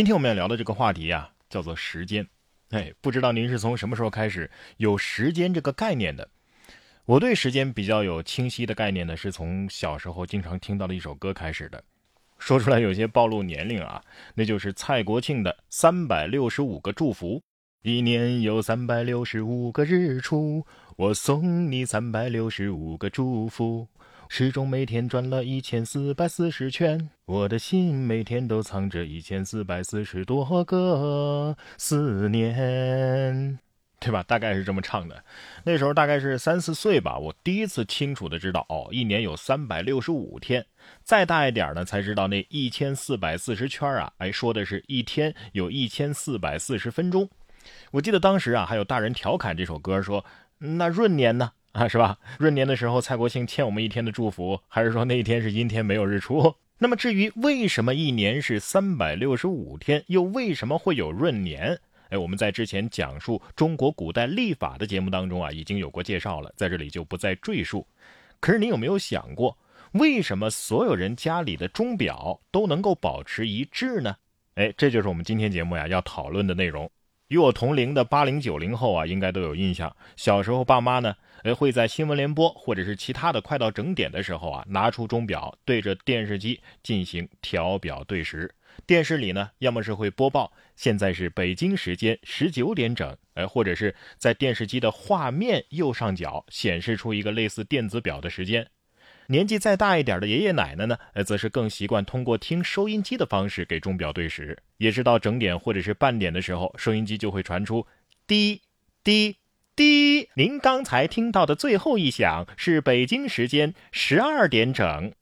今天我们要聊的这个话题啊，叫做时间。哎，不知道您是从什么时候开始有时间这个概念的？我对时间比较有清晰的概念呢，是从小时候经常听到的一首歌开始的。说出来有些暴露年龄啊，那就是蔡国庆的《三百六十五个祝福》。一年有三百六十五个日出，我送你三百六十五个祝福。时钟每天转了一千四百四十圈，我的心每天都藏着一千四百四十多个思念，对吧？大概是这么唱的。那时候大概是三四岁吧，我第一次清楚的知道，哦，一年有三百六十五天。再大一点呢，才知道那一千四百四十圈啊，哎，说的是一天有一千四百四十分钟。我记得当时啊，还有大人调侃这首歌说：“那闰年呢？”啊，是吧？闰年的时候，蔡国庆欠我们一天的祝福，还是说那一天是阴天没有日出？那么至于为什么一年是三百六十五天，又为什么会有闰年？哎，我们在之前讲述中国古代历法的节目当中啊，已经有过介绍了，在这里就不再赘述。可是你有没有想过，为什么所有人家里的钟表都能够保持一致呢？哎，这就是我们今天节目呀要讨论的内容。与我同龄的八零九零后啊，应该都有印象。小时候，爸妈呢，呃，会在新闻联播或者是其他的快到整点的时候啊，拿出钟表对着电视机进行调表对时。电视里呢，要么是会播报现在是北京时间十九点整，呃，或者是在电视机的画面右上角显示出一个类似电子表的时间。年纪再大一点的爷爷奶奶呢，呃，则是更习惯通过听收音机的方式给钟表对时。也是到整点或者是半点的时候，收音机就会传出滴滴滴。您刚才听到的最后一响是北京时间十二点整。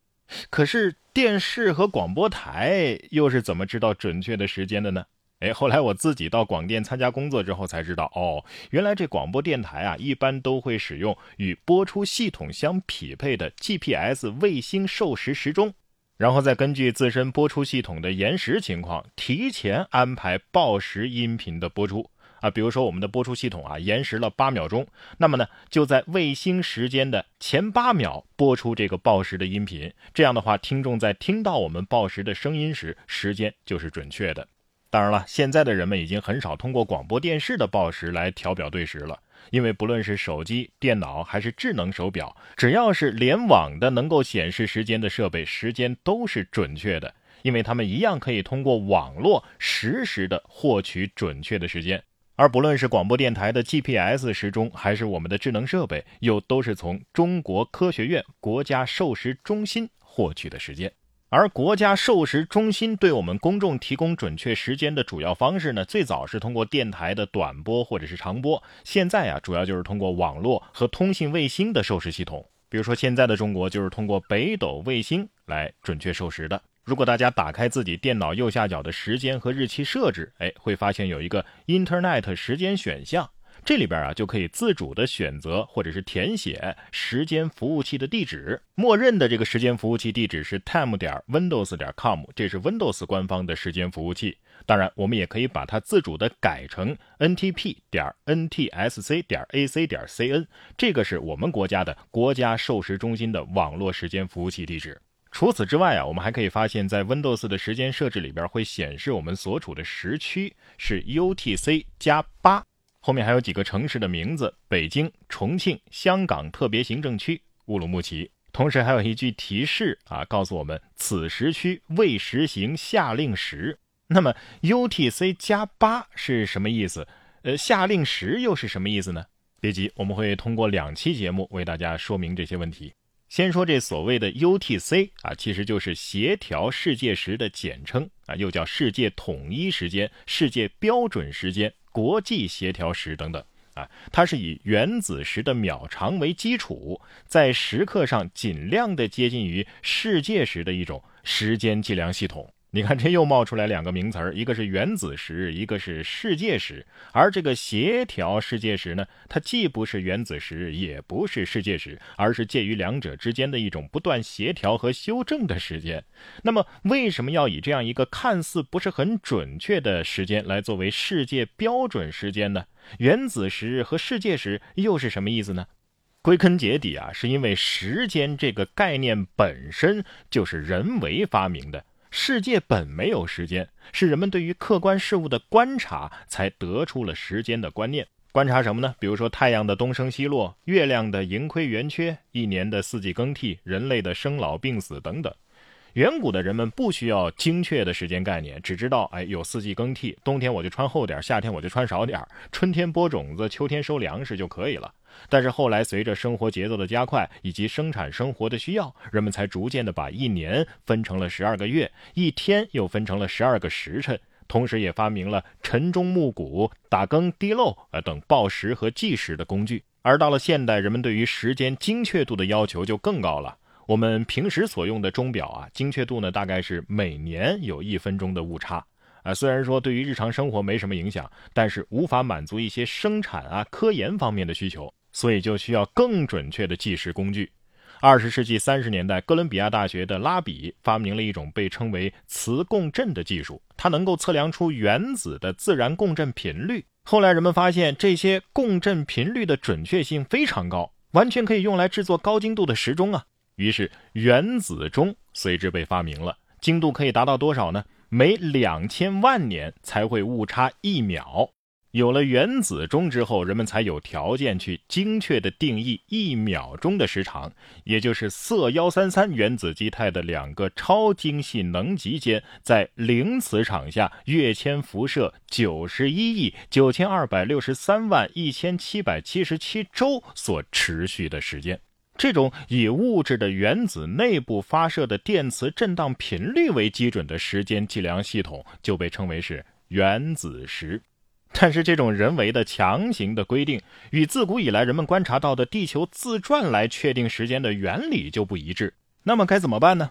可是电视和广播台又是怎么知道准确的时间的呢？哎，后来我自己到广电参加工作之后才知道，哦，原来这广播电台啊，一般都会使用与播出系统相匹配的 GPS 卫星授时时钟，然后再根据自身播出系统的延时情况，提前安排报时音频的播出啊。比如说我们的播出系统啊，延时了八秒钟，那么呢，就在卫星时间的前八秒播出这个报时的音频，这样的话，听众在听到我们报时的声音时，时间就是准确的。当然了，现在的人们已经很少通过广播电视的报时来调表对时了，因为不论是手机、电脑还是智能手表，只要是联网的能够显示时间的设备，时间都是准确的，因为他们一样可以通过网络实时的获取准确的时间。而不论是广播电台的 GPS 时钟，还是我们的智能设备，又都是从中国科学院国家授时中心获取的时间。而国家授时中心对我们公众提供准确时间的主要方式呢，最早是通过电台的短波或者是长波，现在啊，主要就是通过网络和通信卫星的授时系统。比如说，现在的中国就是通过北斗卫星来准确授时的。如果大家打开自己电脑右下角的时间和日期设置，哎，会发现有一个 Internet 时间选项。这里边啊就可以自主的选择或者是填写时间服务器的地址，默认的这个时间服务器地址是 time 点 windows 点 com，这是 Windows 官方的时间服务器。当然，我们也可以把它自主的改成 ntp 点 ntsc 点 ac 点 cn，这个是我们国家的国家授时中心的网络时间服务器地址。除此之外啊，我们还可以发现，在 Windows 的时间设置里边会显示我们所处的时区是 UTC 加八。后面还有几个城市的名字：北京、重庆、香港特别行政区、乌鲁木齐。同时还有一句提示啊，告诉我们此时区未实行夏令时。那么 UTC 加八是什么意思？呃，夏令时又是什么意思呢？别急，我们会通过两期节目为大家说明这些问题。先说这所谓的 UTC 啊，其实就是协调世界时的简称啊，又叫世界统一时间、世界标准时间。国际协调时等等，啊，它是以原子时的秒长为基础，在时刻上尽量的接近于世界时的一种时间计量系统。你看，这又冒出来两个名词儿，一个是原子时，一个是世界时。而这个协调世界时呢，它既不是原子时，也不是世界时，而是介于两者之间的一种不断协调和修正的时间。那么，为什么要以这样一个看似不是很准确的时间来作为世界标准时间呢？原子时和世界时又是什么意思呢？归根结底啊，是因为时间这个概念本身就是人为发明的。世界本没有时间，是人们对于客观事物的观察才得出了时间的观念。观察什么呢？比如说太阳的东升西落，月亮的盈亏圆缺，一年的四季更替，人类的生老病死等等。远古的人们不需要精确的时间概念，只知道哎有四季更替，冬天我就穿厚点，夏天我就穿少点，春天播种子，秋天收粮食就可以了。但是后来随着生活节奏的加快以及生产生活的需要，人们才逐渐的把一年分成了十二个月，一天又分成了十二个时辰，同时也发明了晨钟暮鼓、打更滴漏呃等报时和计时的工具。而到了现代，人们对于时间精确度的要求就更高了。我们平时所用的钟表啊，精确度呢大概是每年有一分钟的误差啊。虽然说对于日常生活没什么影响，但是无法满足一些生产啊、科研方面的需求，所以就需要更准确的计时工具。二十世纪三十年代，哥伦比亚大学的拉比发明了一种被称为磁共振的技术，它能够测量出原子的自然共振频率。后来人们发现，这些共振频率的准确性非常高，完全可以用来制作高精度的时钟啊。于是原子钟随之被发明了，精度可以达到多少呢？每两千万年才会误差一秒。有了原子钟之后，人们才有条件去精确的定义一秒钟的时长，也就是铯幺三三原子基态的两个超精细能级间在零磁场下跃迁辐射九十一亿九千二百六十三万一千七百七十七周所持续的时间。这种以物质的原子内部发射的电磁振荡频率为基准的时间计量系统就被称为是原子时。但是，这种人为的强行的规定与自古以来人们观察到的地球自转来确定时间的原理就不一致。那么该怎么办呢？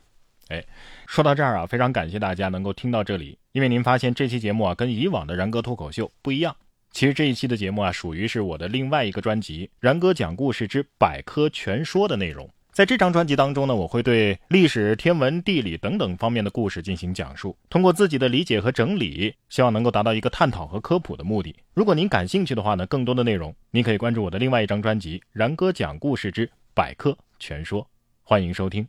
哎，说到这儿啊，非常感谢大家能够听到这里，因为您发现这期节目啊跟以往的然哥脱口秀不一样。其实这一期的节目啊，属于是我的另外一个专辑《然哥讲故事之百科全说》的内容。在这张专辑当中呢，我会对历史、天文、地理等等方面的故事进行讲述，通过自己的理解和整理，希望能够达到一个探讨和科普的目的。如果您感兴趣的话呢，更多的内容您可以关注我的另外一张专辑《然哥讲故事之百科全说》，欢迎收听。